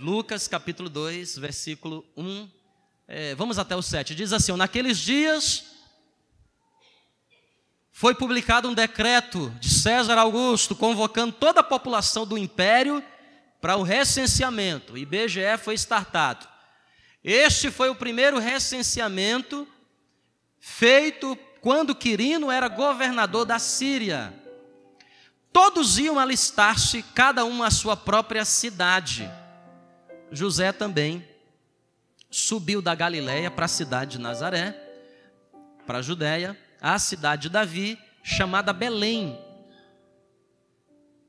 Lucas capítulo 2, versículo 1. É, vamos até o 7. Diz assim: Naqueles dias foi publicado um decreto de César Augusto convocando toda a população do império para o recenseamento. O IBGE foi startado. Este foi o primeiro recenseamento feito quando Quirino era governador da Síria. Todos iam alistar-se, cada um à sua própria cidade. José também subiu da Galiléia para a cidade de Nazaré, para a Judéia, a cidade de Davi, chamada Belém,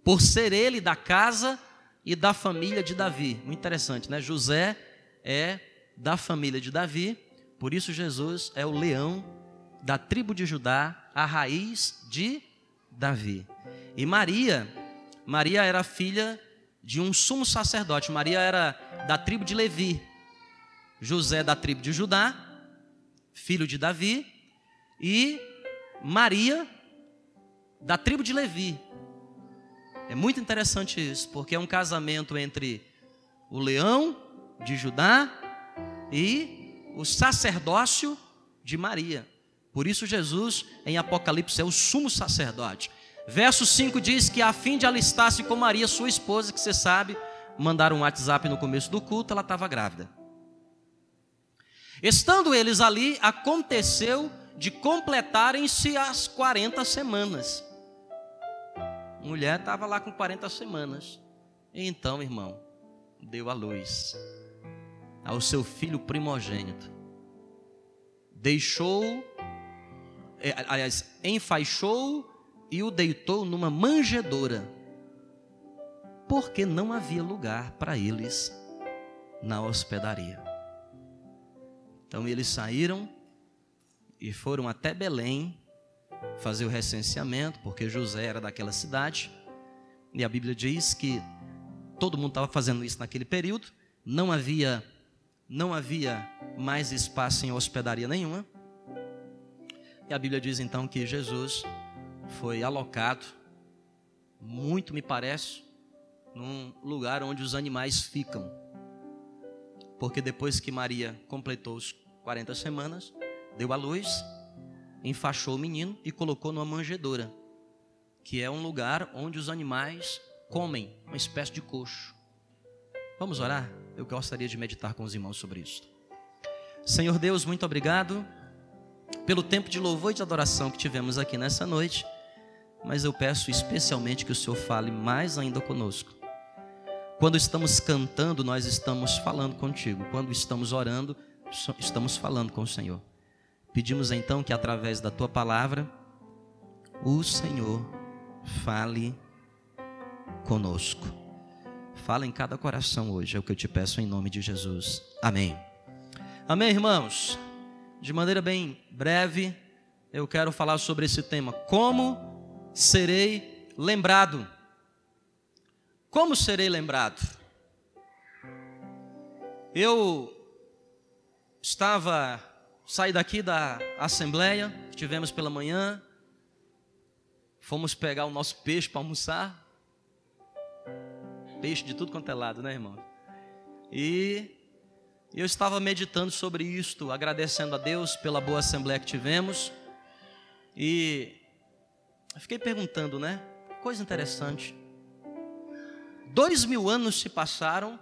por ser ele da casa e da família de Davi. Muito interessante, né? José é da família de Davi, por isso Jesus é o leão da tribo de Judá, a raiz de Davi. E Maria, Maria era filha de um sumo sacerdote. Maria era da tribo de Levi. José da tribo de Judá, filho de Davi, e Maria da tribo de Levi. É muito interessante isso, porque é um casamento entre o leão de Judá e o sacerdócio de Maria. Por isso Jesus em Apocalipse é o sumo sacerdote. Verso 5 diz que a fim de alistar-se com Maria, sua esposa, que você sabe, mandaram um WhatsApp no começo do culto, ela estava grávida. Estando eles ali, aconteceu de completarem-se as 40 semanas. A mulher estava lá com 40 semanas. E então, irmão, deu a luz ao seu filho primogênito. Deixou, é, aliás, enfaixou e o deitou numa manjedoura, porque não havia lugar para eles na hospedaria. Então eles saíram e foram até Belém fazer o recenseamento, porque José era daquela cidade, e a Bíblia diz que todo mundo estava fazendo isso naquele período, não havia não havia mais espaço em hospedaria nenhuma. E a Bíblia diz então que Jesus foi alocado, muito me parece, num lugar onde os animais ficam. Porque depois que Maria completou os 40 semanas, deu à luz, enfaixou o menino e colocou numa manjedoura, que é um lugar onde os animais comem, uma espécie de coxo. Vamos orar? Eu gostaria de meditar com os irmãos sobre isso. Senhor Deus, muito obrigado pelo tempo de louvor e de adoração que tivemos aqui nessa noite mas eu peço especialmente que o Senhor fale mais ainda conosco. Quando estamos cantando, nós estamos falando contigo. Quando estamos orando, estamos falando com o Senhor. Pedimos então que através da tua palavra, o Senhor fale conosco. Fala em cada coração hoje, é o que eu te peço em nome de Jesus. Amém. Amém, irmãos. De maneira bem breve, eu quero falar sobre esse tema: como serei lembrado. Como serei lembrado? Eu estava, saí daqui da assembleia, tivemos pela manhã, fomos pegar o nosso peixe para almoçar. Peixe de tudo quanto é lado, né, irmão? E eu estava meditando sobre isto, agradecendo a Deus pela boa assembleia que tivemos. E fiquei perguntando, né? Coisa interessante. Dois mil anos se passaram,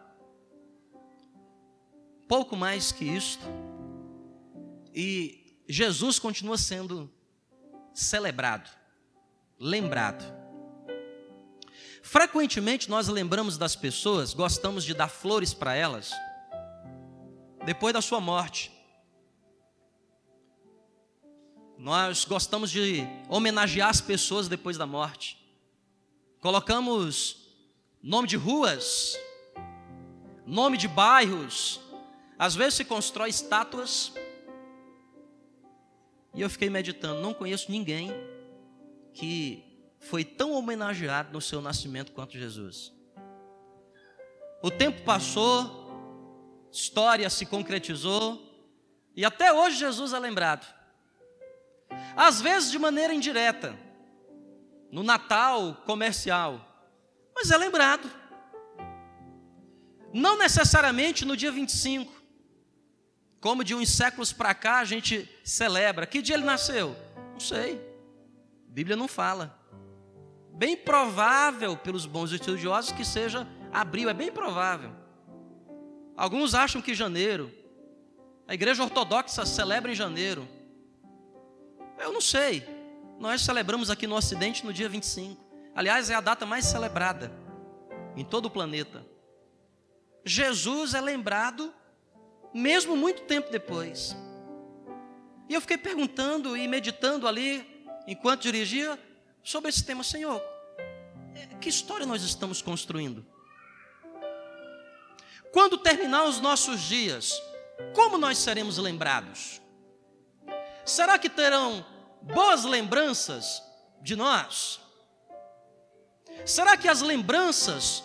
pouco mais que isto, e Jesus continua sendo celebrado, lembrado. Frequentemente nós lembramos das pessoas, gostamos de dar flores para elas, depois da sua morte. Nós gostamos de homenagear as pessoas depois da morte. Colocamos nome de ruas, nome de bairros. Às vezes se constrói estátuas. E eu fiquei meditando, não conheço ninguém que foi tão homenageado no seu nascimento quanto Jesus. O tempo passou, história se concretizou, e até hoje Jesus é lembrado às vezes de maneira indireta, no Natal comercial, mas é lembrado. Não necessariamente no dia 25. Como de uns séculos para cá a gente celebra. Que dia ele nasceu? Não sei. A Bíblia não fala. Bem provável, pelos bons estudiosos, que seja abril, é bem provável. Alguns acham que janeiro. A igreja ortodoxa celebra em janeiro. Eu não sei. Nós celebramos aqui no Ocidente no dia 25. Aliás, é a data mais celebrada em todo o planeta. Jesus é lembrado mesmo muito tempo depois. E eu fiquei perguntando e meditando ali, enquanto dirigia, sobre esse tema, Senhor, que história nós estamos construindo? Quando terminar os nossos dias, como nós seremos lembrados? Será que terão boas lembranças de nós? Será que as lembranças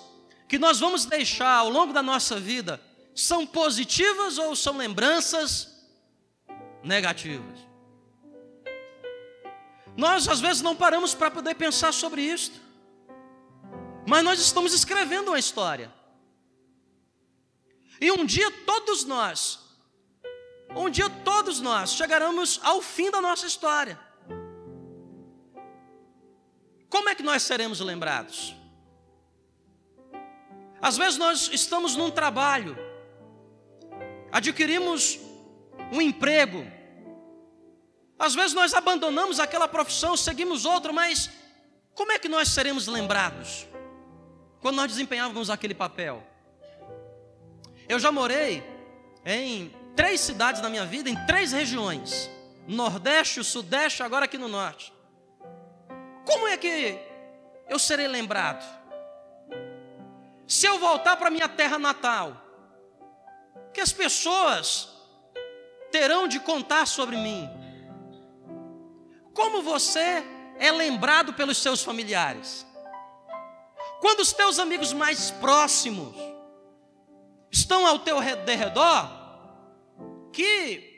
que nós vamos deixar ao longo da nossa vida são positivas ou são lembranças negativas? Nós às vezes não paramos para poder pensar sobre isso, mas nós estamos escrevendo uma história. E um dia todos nós, um dia todos nós chegaremos ao fim da nossa história. Como é que nós seremos lembrados? Às vezes nós estamos num trabalho, adquirimos um emprego, às vezes nós abandonamos aquela profissão, seguimos outra, mas como é que nós seremos lembrados quando nós desempenhávamos aquele papel? Eu já morei em três cidades na minha vida, em três regiões: Nordeste, Sudeste, agora aqui no Norte. Como é que eu serei lembrado? Se eu voltar para minha terra natal, que as pessoas terão de contar sobre mim? Como você é lembrado pelos seus familiares? Quando os teus amigos mais próximos estão ao teu redor, que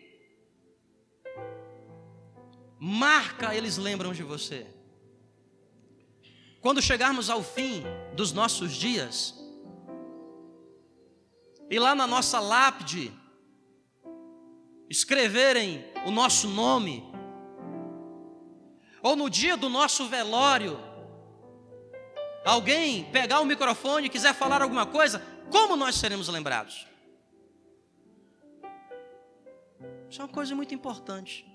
marca eles lembram de você? Quando chegarmos ao fim dos nossos dias, e lá na nossa lápide escreverem o nosso nome, ou no dia do nosso velório, alguém pegar o microfone e quiser falar alguma coisa, como nós seremos lembrados? Isso é uma coisa muito importante,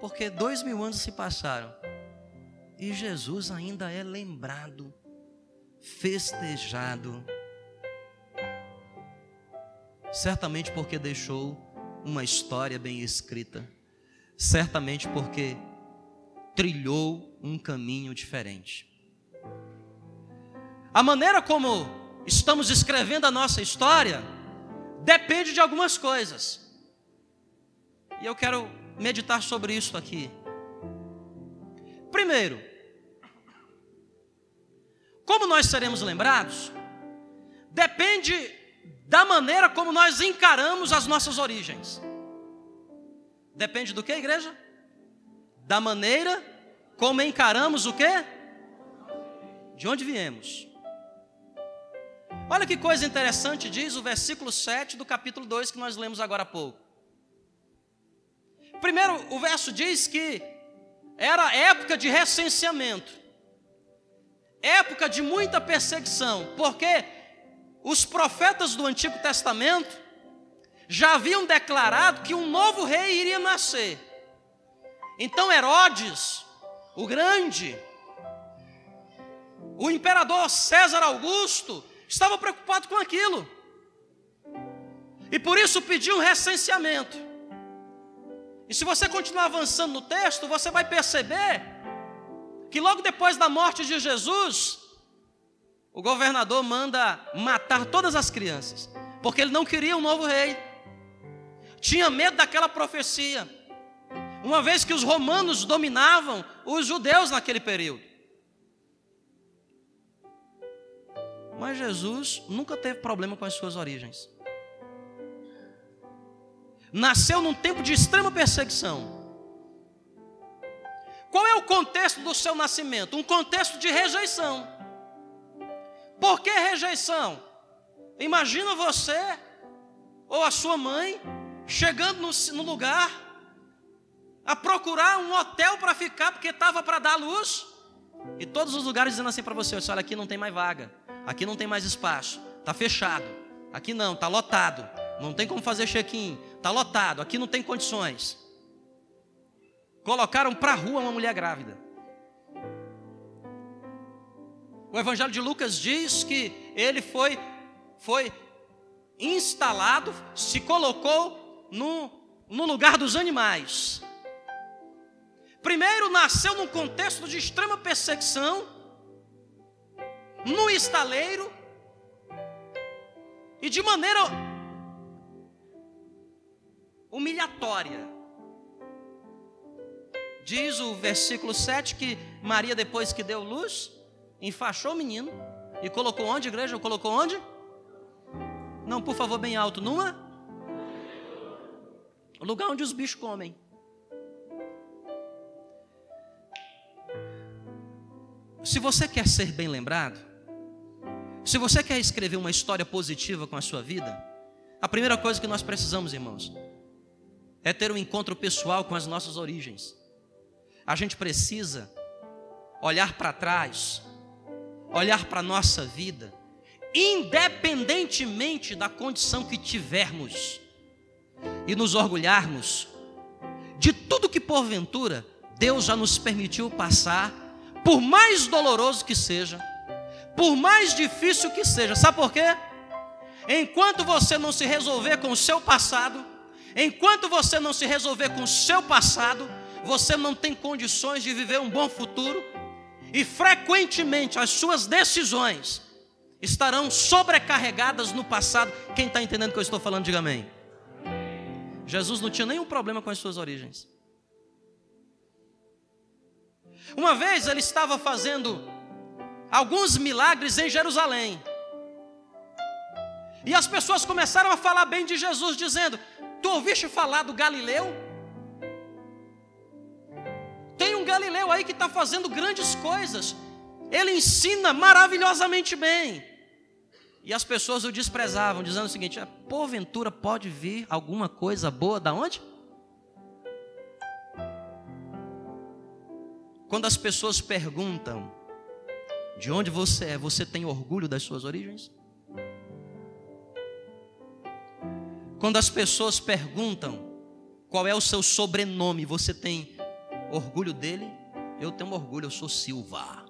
porque dois mil anos se passaram e Jesus ainda é lembrado, festejado, certamente porque deixou uma história bem escrita, certamente porque trilhou um caminho diferente. A maneira como estamos escrevendo a nossa história depende de algumas coisas. E eu quero meditar sobre isso aqui. Primeiro, como nós seremos lembrados, depende da maneira como nós encaramos as nossas origens. Depende do que, igreja? Da maneira como encaramos o que? De onde viemos. Olha que coisa interessante diz o versículo 7 do capítulo 2 que nós lemos agora há pouco. Primeiro, o verso diz que era época de recenseamento, época de muita perseguição, porque os profetas do Antigo Testamento já haviam declarado que um novo rei iria nascer. Então Herodes, o grande, o imperador César Augusto, estava preocupado com aquilo. E por isso pediu um recenseamento. E se você continuar avançando no texto, você vai perceber que logo depois da morte de Jesus, o governador manda matar todas as crianças, porque ele não queria um novo rei. Tinha medo daquela profecia. Uma vez que os romanos dominavam os judeus naquele período. Mas Jesus nunca teve problema com as suas origens. Nasceu num tempo de extrema perseguição. Qual é o contexto do seu nascimento? Um contexto de rejeição. Por que rejeição? Imagina você ou a sua mãe chegando no, no lugar a procurar um hotel para ficar porque estava para dar luz e todos os lugares dizendo assim para você: olha, aqui não tem mais vaga, aqui não tem mais espaço, está fechado, aqui não, está lotado, não tem como fazer check-in, está lotado, aqui não tem condições. Colocaram para a rua uma mulher grávida. O Evangelho de Lucas diz que ele foi, foi instalado, se colocou no, no lugar dos animais. Primeiro, nasceu num contexto de extrema perseguição, no estaleiro, e de maneira humilhatória. Diz o versículo 7 que Maria, depois que deu luz, enfaixou o menino e colocou onde, igreja? Colocou onde? Não, por favor, bem alto, numa? O lugar onde os bichos comem. Se você quer ser bem lembrado, se você quer escrever uma história positiva com a sua vida, a primeira coisa que nós precisamos, irmãos, é ter um encontro pessoal com as nossas origens. A gente precisa olhar para trás, olhar para a nossa vida, independentemente da condição que tivermos, e nos orgulharmos de tudo que porventura Deus já nos permitiu passar, por mais doloroso que seja, por mais difícil que seja, sabe por quê? Enquanto você não se resolver com o seu passado, enquanto você não se resolver com o seu passado, você não tem condições de viver um bom futuro, e frequentemente as suas decisões estarão sobrecarregadas no passado. Quem está entendendo o que eu estou falando, diga amém. Jesus não tinha nenhum problema com as suas origens. Uma vez ele estava fazendo alguns milagres em Jerusalém. E as pessoas começaram a falar bem de Jesus, dizendo: Tu ouviste falar do Galileu? Galileu aí que está fazendo grandes coisas. Ele ensina maravilhosamente bem. E as pessoas o desprezavam, dizendo o seguinte: ah, porventura pode vir alguma coisa boa da onde? Quando as pessoas perguntam de onde você é, você tem orgulho das suas origens? Quando as pessoas perguntam qual é o seu sobrenome, você tem orgulho dele? Eu tenho orgulho, eu sou Silva.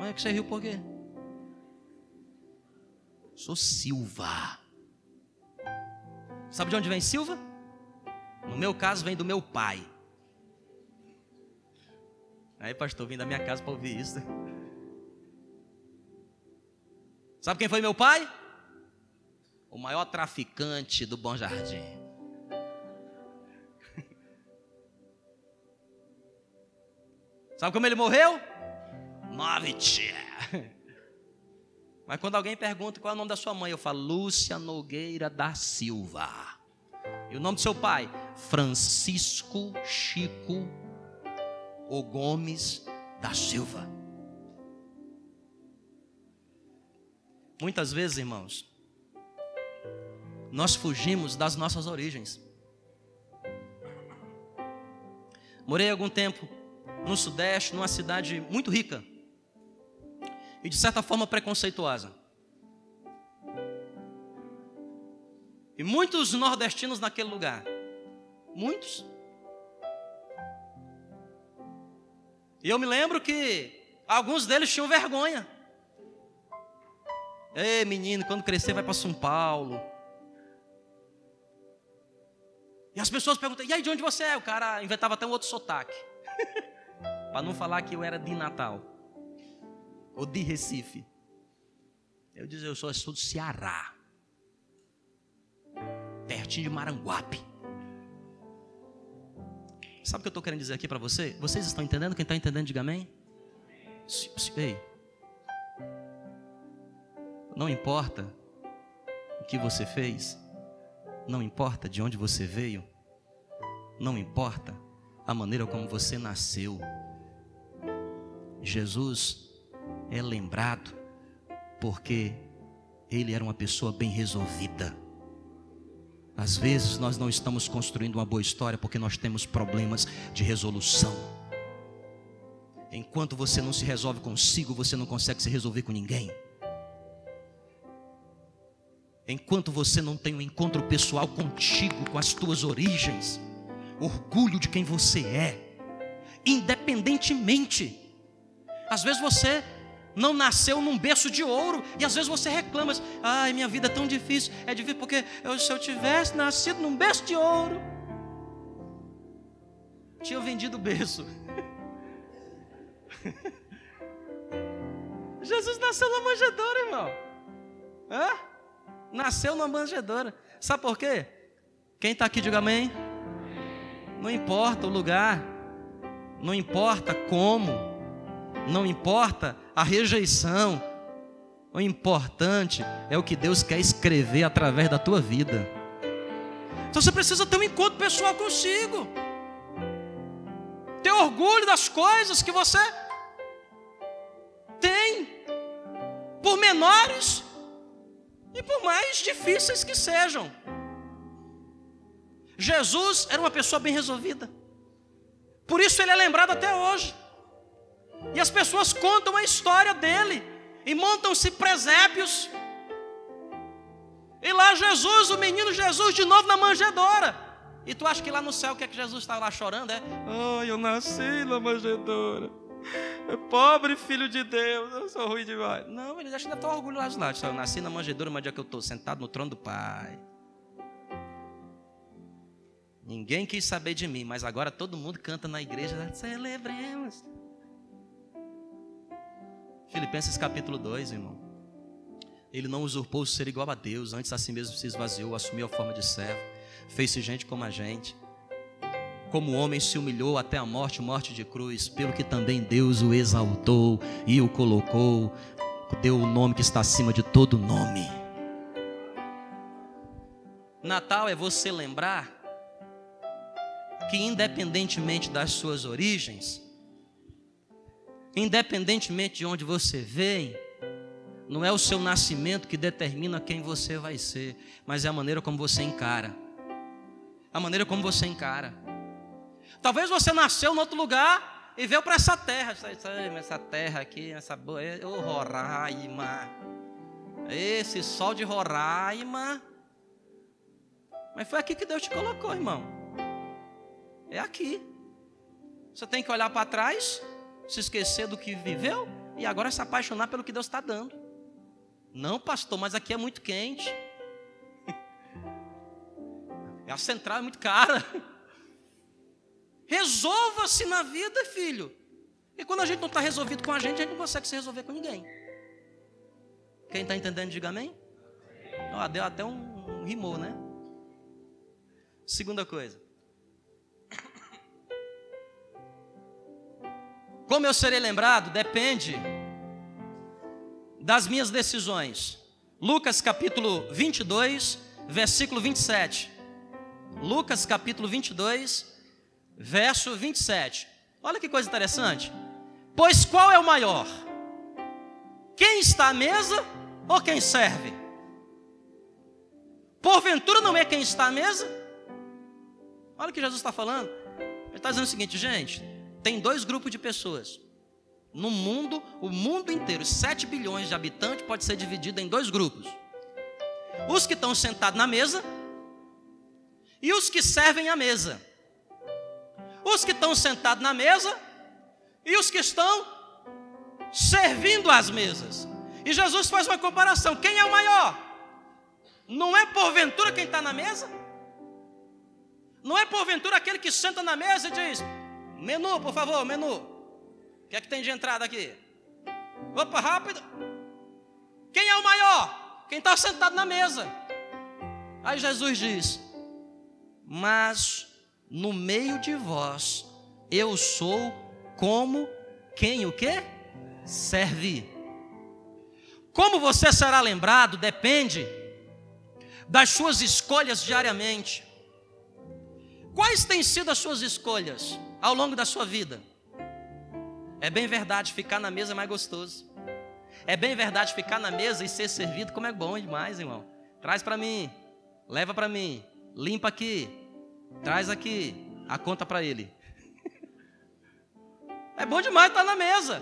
Olha que você riu por quê? Sou Silva. Sabe de onde vem Silva? No meu caso, vem do meu pai. Aí, pastor, vim da minha casa para ouvir isso. Sabe quem foi meu pai? O maior traficante do Bom Jardim. Sabe como ele morreu? Nove Mas quando alguém pergunta qual é o nome da sua mãe, eu falo Lúcia Nogueira da Silva. E o nome do seu pai? Francisco Chico o Gomes da Silva. Muitas vezes, irmãos, nós fugimos das nossas origens. Morei algum tempo no Sudeste, numa cidade muito rica e de certa forma preconceituosa. E muitos nordestinos naquele lugar, muitos, E eu me lembro que alguns deles tinham vergonha. Ei, menino, quando crescer vai para São Paulo. E as pessoas perguntam: e aí, de onde você é? O cara inventava até um outro sotaque. para não falar que eu era de Natal. Ou de Recife. Eu dizia: eu sou, do Ceará. Pertinho de Maranguape. Sabe o que eu estou querendo dizer aqui para você? Vocês estão entendendo? Quem está entendendo, diga amém. Ei, não importa o que você fez, não importa de onde você veio, não importa a maneira como você nasceu. Jesus é lembrado porque Ele era uma pessoa bem resolvida. Às vezes nós não estamos construindo uma boa história porque nós temos problemas de resolução. Enquanto você não se resolve consigo, você não consegue se resolver com ninguém. Enquanto você não tem um encontro pessoal contigo, com as tuas origens, orgulho de quem você é, independentemente. Às vezes você não nasceu num berço de ouro. E às vezes você reclama, ai, minha vida é tão difícil. É difícil porque eu, se eu tivesse nascido num berço de ouro, tinha vendido o berço. Jesus nasceu na manjedoura, irmão. Hã? Nasceu na manjedoura. Sabe por quê? Quem está aqui, diga amém. Não importa o lugar, não importa como, não importa a rejeição. O importante é o que Deus quer escrever através da tua vida. Então você precisa ter um encontro pessoal consigo. Ter orgulho das coisas que você tem, por menores e por mais difíceis que sejam. Jesus era uma pessoa bem resolvida. Por isso ele é lembrado até hoje. E as pessoas contam a história dele e montam-se presépios. E lá Jesus, o menino Jesus, de novo na manjedoura. E tu acha que lá no céu o que é que Jesus está lá chorando? É, oh, eu nasci na manjedoura. Pobre filho de Deus, eu sou ruim demais. Não, ele ainda está orgulho lá. Eu nasci na manjedoura, mas dia que eu estou sentado no trono do Pai. Ninguém quis saber de mim, mas agora todo mundo canta na igreja. Celebremos. Filipenses capítulo 2, irmão. Ele não usurpou o ser igual a Deus, antes a si mesmo se esvaziou, assumiu a forma de servo, fez-se gente como a gente. Como homem se humilhou até a morte, morte de cruz, pelo que também Deus o exaltou e o colocou, deu o nome que está acima de todo nome. Natal é você lembrar que, independentemente das suas origens, Independentemente de onde você vem, não é o seu nascimento que determina quem você vai ser, mas é a maneira como você encara. A maneira como você encara. Talvez você nasceu em outro lugar e veio para essa terra. Essa terra aqui, essa boa. Oh, Roraima. Esse sol de Roraima. Mas foi aqui que Deus te colocou, irmão. É aqui. Você tem que olhar para trás se esquecer do que viveu e agora se apaixonar pelo que Deus está dando. Não, pastor, mas aqui é muito quente. A central é muito cara. Resolva-se na vida, filho. E quando a gente não está resolvido com a gente, a gente não consegue se resolver com ninguém. Quem está entendendo, diga amém. Ó, deu até um, um rimou, né? Segunda coisa. Como eu serei lembrado depende das minhas decisões. Lucas capítulo 22, versículo 27. Lucas capítulo 22, verso 27. Olha que coisa interessante. Pois qual é o maior? Quem está à mesa ou quem serve? Porventura não é quem está à mesa? Olha o que Jesus está falando. Ele está dizendo o seguinte, gente tem dois grupos de pessoas. No mundo, o mundo inteiro, 7 bilhões de habitantes, pode ser dividido em dois grupos: os que estão sentados na mesa e os que servem a mesa. Os que estão sentados na mesa e os que estão servindo as mesas. E Jesus faz uma comparação: quem é o maior? Não é porventura quem está na mesa? Não é porventura aquele que senta na mesa e diz: Menu, por favor, menu. O que é que tem de entrada aqui? Opa, rápido. Quem é o maior? Quem está sentado na mesa. Aí Jesus diz: Mas no meio de vós eu sou como quem o que? Serve. Como você será lembrado depende das suas escolhas diariamente. Quais têm sido as suas escolhas? Ao longo da sua vida. É bem verdade, ficar na mesa é mais gostoso. É bem verdade ficar na mesa e ser servido, como é bom demais, irmão. Traz para mim, leva para mim, limpa aqui, traz aqui a conta para ele. É bom demais estar na mesa.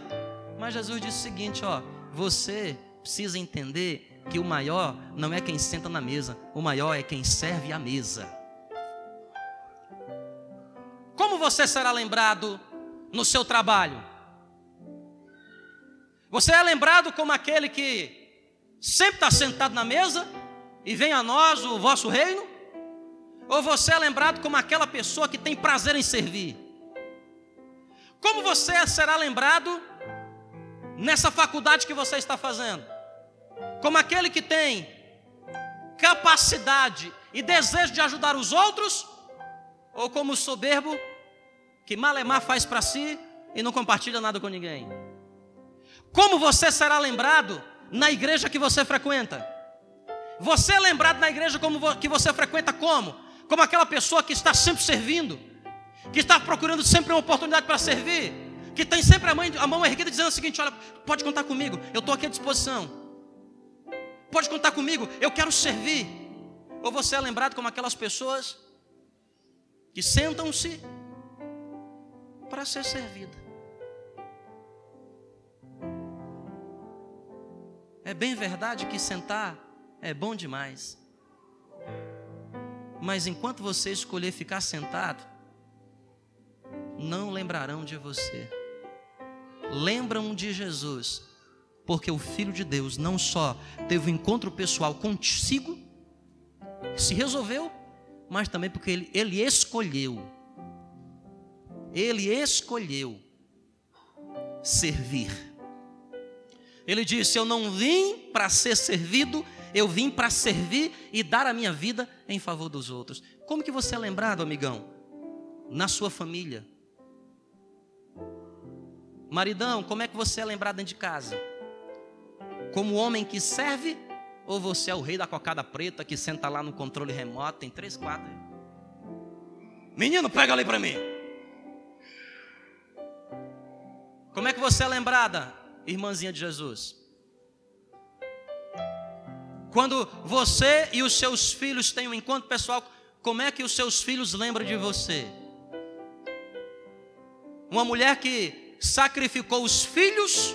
Mas Jesus disse o seguinte, ó, você precisa entender que o maior não é quem senta na mesa, o maior é quem serve a mesa. Como você será lembrado no seu trabalho? Você é lembrado como aquele que sempre está sentado na mesa e vem a nós o vosso reino? Ou você é lembrado como aquela pessoa que tem prazer em servir? Como você será lembrado nessa faculdade que você está fazendo? Como aquele que tem capacidade e desejo de ajudar os outros? Ou como soberbo que malemar faz para si e não compartilha nada com ninguém? Como você será lembrado na igreja que você frequenta? Você é lembrado na igreja como que você frequenta como? Como aquela pessoa que está sempre servindo, que está procurando sempre uma oportunidade para servir, que tem sempre a, mãe, a mão erguida dizendo o seguinte: olha, pode contar comigo, eu estou aqui à disposição. Pode contar comigo, eu quero servir. Ou você é lembrado como aquelas pessoas que sentam-se para ser servida. É bem verdade que sentar é bom demais. Mas enquanto você escolher ficar sentado, não lembrarão de você. Lembram de Jesus, porque o Filho de Deus não só teve um encontro pessoal consigo, se resolveu, mas também porque ele, ele escolheu. Ele escolheu servir. Ele disse: Eu não vim para ser servido, eu vim para servir e dar a minha vida em favor dos outros. Como que você é lembrado, amigão? Na sua família. Maridão, como é que você é lembrado dentro de casa? Como homem que serve ou você é o rei da cocada preta que senta lá no controle remoto, tem três, quatro? Menino, pega ali para mim. Como é que você é lembrada? irmãzinha de Jesus? Quando você e os seus filhos têm um encontro pessoal, como é que os seus filhos lembram de você? Uma mulher que sacrificou os filhos,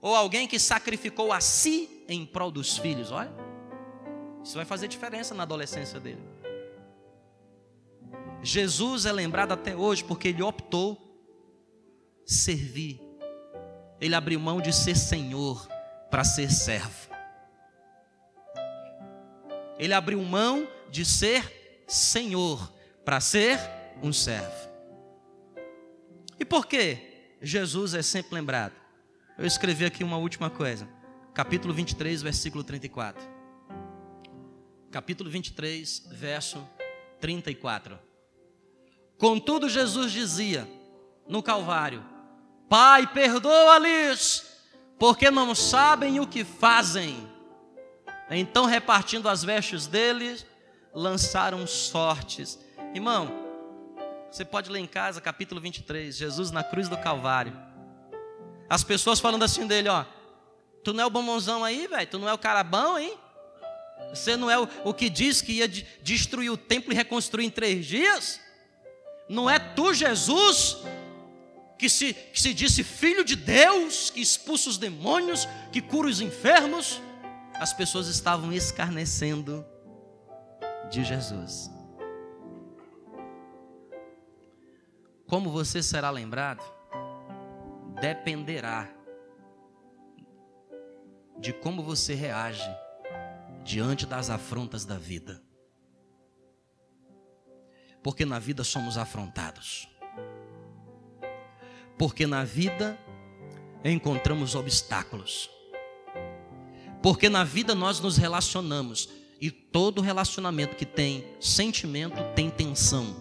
ou alguém que sacrificou a si em prol dos filhos, olha, isso vai fazer diferença na adolescência dele. Jesus é lembrado até hoje porque ele optou servir. Ele abriu mão de ser senhor para ser servo. Ele abriu mão de ser senhor para ser um servo. E por que Jesus é sempre lembrado? Eu escrevi aqui uma última coisa. Capítulo 23, versículo 34. Capítulo 23, verso 34. Contudo, Jesus dizia no Calvário: Pai, perdoa-lhes, porque não sabem o que fazem. Então, repartindo as vestes deles, lançaram sortes. Irmão, você pode ler em casa, capítulo 23, Jesus na cruz do Calvário. As pessoas falando assim dele, ó, tu não é o bombonzão aí, velho, tu não é o cara bom, hein? Você não é o, o que diz que ia de, destruir o templo e reconstruir em três dias? Não é tu, Jesus, que se, que se disse filho de Deus, que expulsa os demônios, que cura os enfermos, as pessoas estavam escarnecendo de Jesus. Como você será lembrado, dependerá de como você reage diante das afrontas da vida. Porque na vida somos afrontados. Porque na vida encontramos obstáculos. Porque na vida nós nos relacionamos e todo relacionamento que tem sentimento tem tensão.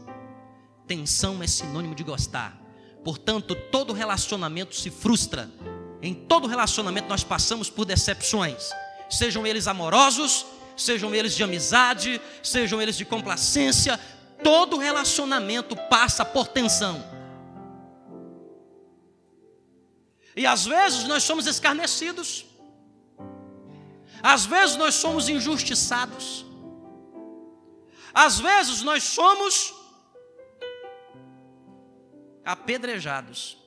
Tensão é sinônimo de gostar. Portanto, todo relacionamento se frustra. Em todo relacionamento nós passamos por decepções, sejam eles amorosos, sejam eles de amizade, sejam eles de complacência, todo relacionamento passa por tensão. E às vezes nós somos escarnecidos. Às vezes nós somos injustiçados. Às vezes nós somos apedrejados.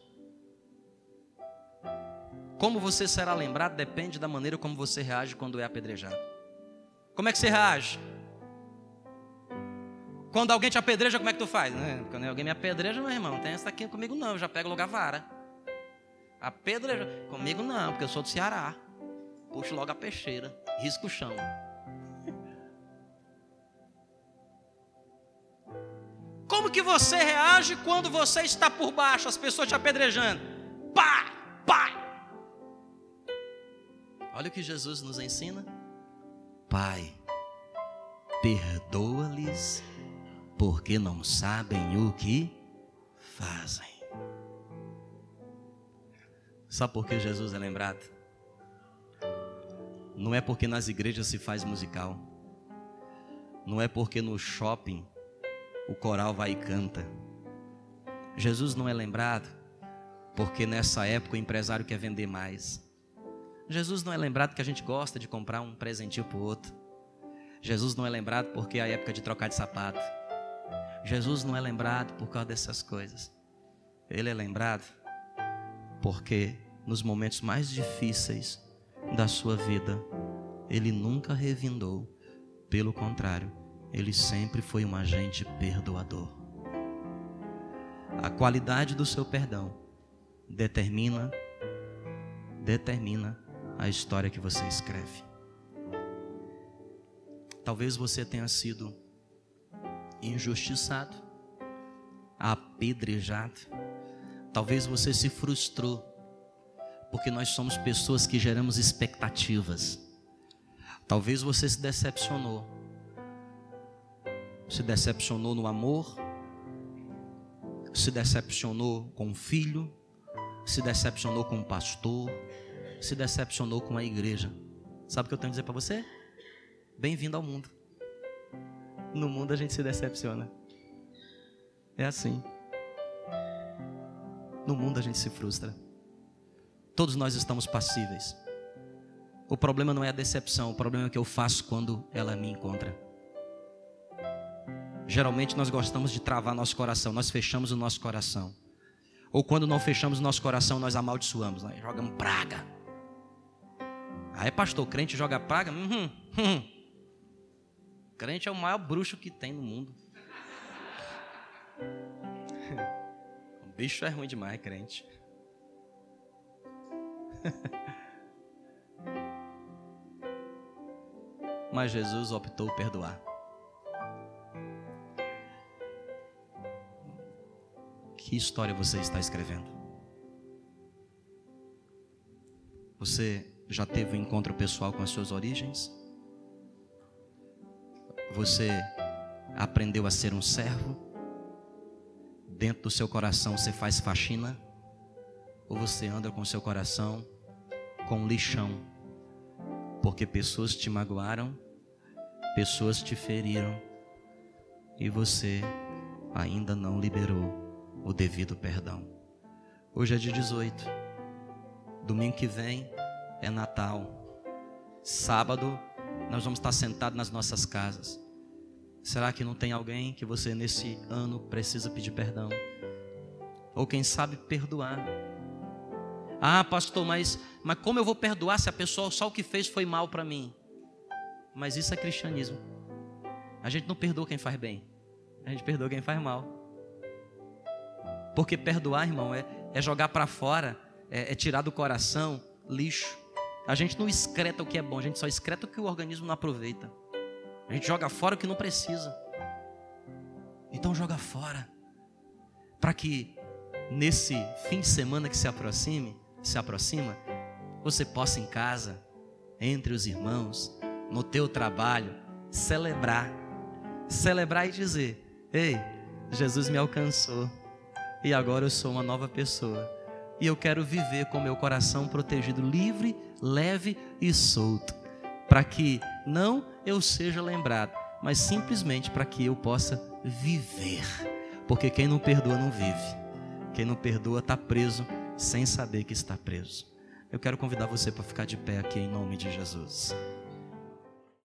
Como você será lembrado depende da maneira como você reage quando é apedrejado. Como é que você reage? Quando alguém te apedreja, como é que tu faz? Né? Quando alguém me apedreja, meu irmão, tem essa aqui comigo não, eu já pego logo a vara. Apedreja, comigo não, porque eu sou do Ceará. Puxo logo a peixeira, risco o chão. Como que você reage quando você está por baixo, as pessoas te apedrejando? Pá, pá. Olha o que Jesus nos ensina. Pai, perdoa-lhes porque não sabem o que fazem. Sabe por que Jesus é lembrado? Não é porque nas igrejas se faz musical. Não é porque no shopping o coral vai e canta. Jesus não é lembrado porque nessa época o empresário quer vender mais. Jesus não é lembrado que a gente gosta de comprar um presentinho para o outro. Jesus não é lembrado porque é a época de trocar de sapato. Jesus não é lembrado por causa dessas coisas. Ele é lembrado porque nos momentos mais difíceis da sua vida, ele nunca revindou. Pelo contrário, ele sempre foi um agente perdoador. A qualidade do seu perdão determina determina a história que você escreve. Talvez você tenha sido injustiçado, apedrejado. Talvez você se frustrou, porque nós somos pessoas que geramos expectativas. Talvez você se decepcionou. Se decepcionou no amor, se decepcionou com o filho, se decepcionou com o pastor, se decepcionou com a igreja. Sabe o que eu tenho a dizer para você? Bem-vindo ao mundo. No mundo a gente se decepciona. É assim. No mundo a gente se frustra. Todos nós estamos passíveis. O problema não é a decepção, o problema é o que eu faço quando ela me encontra. Geralmente nós gostamos de travar nosso coração, nós fechamos o nosso coração. Ou quando não fechamos o nosso coração, nós amaldiçoamos, nós jogamos praga. Aí, pastor, crente joga praga? Uhum, uhum. Crente é o maior bruxo que tem no mundo. O bicho é ruim demais, crente. Mas Jesus optou por perdoar. Que história você está escrevendo? Você já teve um encontro pessoal com as suas origens? Você aprendeu a ser um servo? Dentro do seu coração você faz faxina? Ou você anda com seu coração com lixão? Porque pessoas te magoaram, pessoas te feriram e você ainda não liberou o devido perdão. Hoje é dia 18. Domingo que vem é Natal. Sábado nós vamos estar sentados nas nossas casas. Será que não tem alguém que você nesse ano precisa pedir perdão? Ou quem sabe perdoar? Ah, pastor, mas, mas como eu vou perdoar se a pessoa só o que fez foi mal para mim? Mas isso é cristianismo. A gente não perdoa quem faz bem, a gente perdoa quem faz mal. Porque perdoar, irmão, é, é jogar para fora, é, é tirar do coração lixo. A gente não excreta o que é bom, a gente só excreta o que o organismo não aproveita. A gente joga fora o que não precisa. Então joga fora. Para que nesse fim de semana que se aproxime, se aproxima, você possa em casa, entre os irmãos, no teu trabalho, celebrar. Celebrar e dizer: "Ei, Jesus me alcançou e agora eu sou uma nova pessoa. E eu quero viver com meu coração protegido, livre, leve e solto, para que não eu seja lembrado, mas simplesmente para que eu possa viver. Porque quem não perdoa não vive. Quem não perdoa está preso sem saber que está preso. Eu quero convidar você para ficar de pé aqui em nome de Jesus.